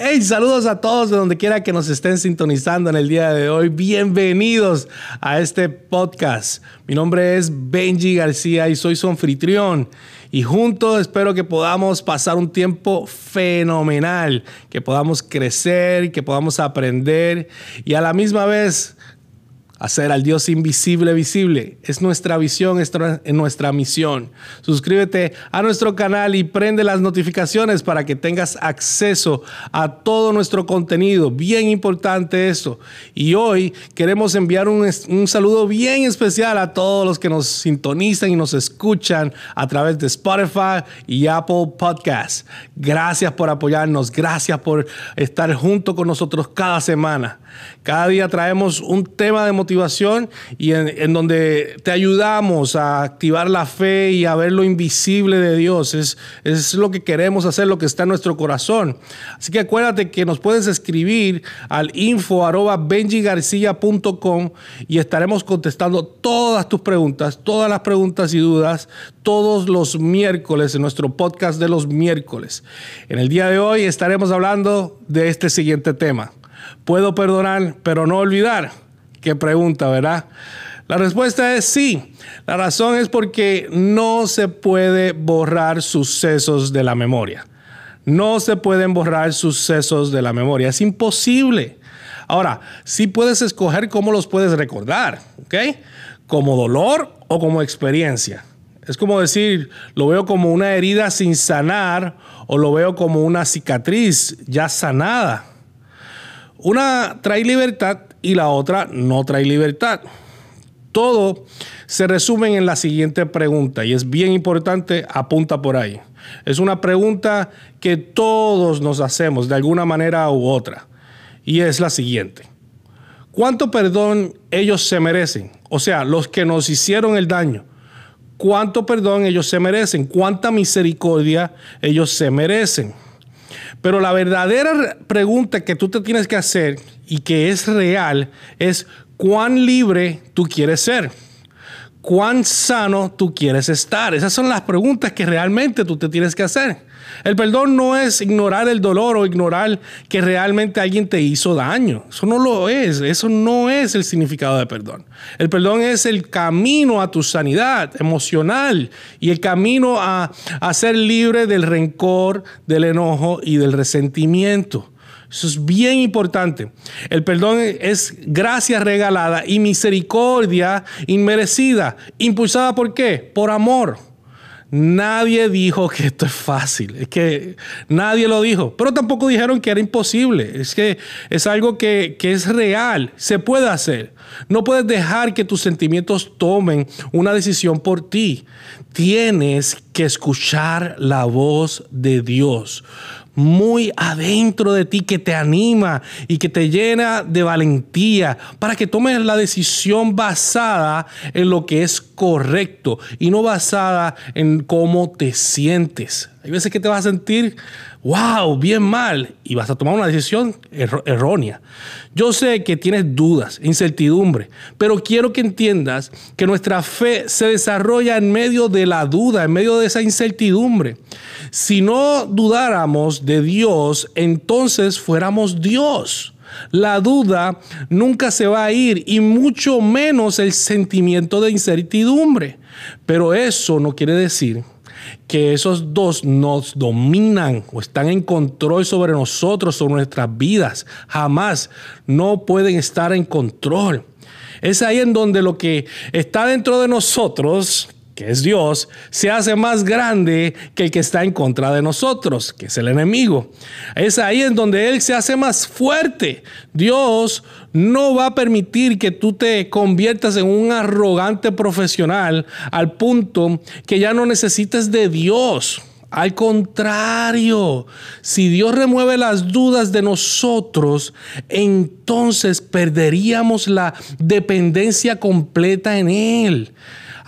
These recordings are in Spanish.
Hey, saludos a todos de donde quiera que nos estén sintonizando en el día de hoy. Bienvenidos a este podcast. Mi nombre es Benji García y soy su anfitrión. Y juntos espero que podamos pasar un tiempo fenomenal, que podamos crecer, que podamos aprender y a la misma vez Hacer al Dios invisible visible es nuestra visión, es nuestra misión. Suscríbete a nuestro canal y prende las notificaciones para que tengas acceso a todo nuestro contenido. Bien importante eso. Y hoy queremos enviar un, un saludo bien especial a todos los que nos sintonizan y nos escuchan a través de Spotify y Apple Podcasts. Gracias por apoyarnos, gracias por estar junto con nosotros cada semana. Cada día traemos un tema de motivación y en, donde te ayudamos a activar la fe y a ver lo invisible de Dios. Es, es lo que queremos hacer, lo que está en nuestro corazón. Así que acuérdate que nos puedes escribir al info arroba y estaremos contestando todas tus preguntas, todas las preguntas y dudas, todos los miércoles en nuestro podcast de los miércoles. En el día de hoy estaremos hablando de este siguiente tema. ¿Puedo perdonar pero no olvidar? Qué pregunta, ¿verdad? La respuesta es sí. La razón es porque no se puede borrar sucesos de la memoria. No se pueden borrar sucesos de la memoria. Es imposible. Ahora, sí puedes escoger cómo los puedes recordar, ¿ok? Como dolor o como experiencia. Es como decir, lo veo como una herida sin sanar o lo veo como una cicatriz ya sanada. Una trae libertad y la otra no trae libertad. Todo se resume en la siguiente pregunta y es bien importante, apunta por ahí. Es una pregunta que todos nos hacemos de alguna manera u otra y es la siguiente. ¿Cuánto perdón ellos se merecen? O sea, los que nos hicieron el daño. ¿Cuánto perdón ellos se merecen? ¿Cuánta misericordia ellos se merecen? Pero la verdadera pregunta que tú te tienes que hacer y que es real es cuán libre tú quieres ser. ¿Cuán sano tú quieres estar? Esas son las preguntas que realmente tú te tienes que hacer. El perdón no es ignorar el dolor o ignorar que realmente alguien te hizo daño. Eso no lo es. Eso no es el significado de perdón. El perdón es el camino a tu sanidad emocional y el camino a, a ser libre del rencor, del enojo y del resentimiento. Eso es bien importante. El perdón es gracia regalada y misericordia inmerecida. ¿Impulsada por qué? Por amor. Nadie dijo que esto es fácil, es que nadie lo dijo, pero tampoco dijeron que era imposible, es que es algo que, que, es real, se puede hacer. No puedes dejar que tus sentimientos tomen una decisión por ti. Tienes que escuchar la voz de Dios muy adentro de ti que te anima y que te llena de valentía para que tomes la decisión basada en lo que es correcto y no basada en cómo te sientes. Hay veces que te vas a sentir, wow, bien mal y vas a tomar una decisión errónea. Yo sé que tienes dudas, incertidumbre, pero quiero que entiendas que nuestra fe se desarrolla en medio de la duda, en medio de esa incertidumbre. Si no dudáramos de Dios, entonces fuéramos Dios. La duda nunca se va a ir y mucho menos el sentimiento de incertidumbre. Pero eso no quiere decir que esos dos nos dominan o están en control sobre nosotros, sobre nuestras vidas. Jamás no pueden estar en control. Es ahí en donde lo que está dentro de nosotros, que es Dios, se hace más grande que el que está en contra de nosotros, que es el enemigo. Es ahí en donde Él se hace más fuerte. Dios no va a permitir que tú te conviertas en un arrogante profesional al punto que ya no necesites de Dios. Al contrario, si Dios remueve las dudas de nosotros, entonces perderíamos la dependencia completa en Él.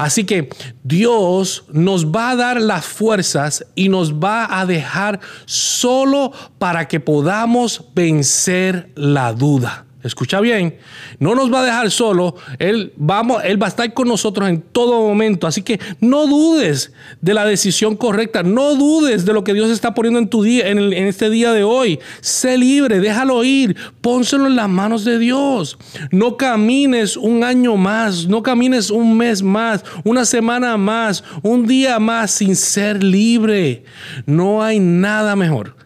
Así que Dios nos va a dar las fuerzas y nos va a dejar solo para que podamos vencer la duda. Escucha bien, no nos va a dejar solo, él, vamos, él va a estar con nosotros en todo momento. Así que no dudes de la decisión correcta, no dudes de lo que Dios está poniendo en tu día, en, en este día de hoy. Sé libre, déjalo ir, pónselo en las manos de Dios. No camines un año más, no camines un mes más, una semana más, un día más sin ser libre. No hay nada mejor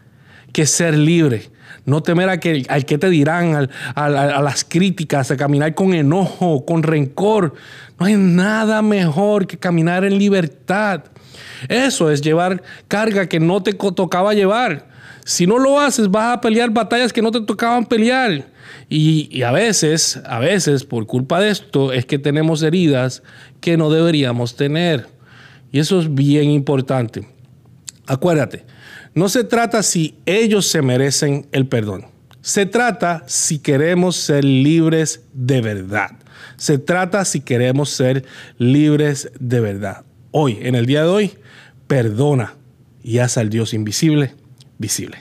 que ser libre no temer a que, al que te dirán, a las críticas, a caminar con enojo, con rencor. No hay nada mejor que caminar en libertad. Eso es llevar carga que no te tocaba llevar. Si no lo haces, vas a pelear batallas que no te tocaban pelear. Y, y, a veces, a veces, por culpa de esto, es que tenemos heridas que no deberíamos tener. Y eso es bien importante. Acuérdate, no se trata si ellos se merecen el perdón. Se trata si queremos ser libres de verdad. Se trata si queremos ser libres de verdad. Hoy, en el día de hoy, perdona y haz al Dios invisible visible.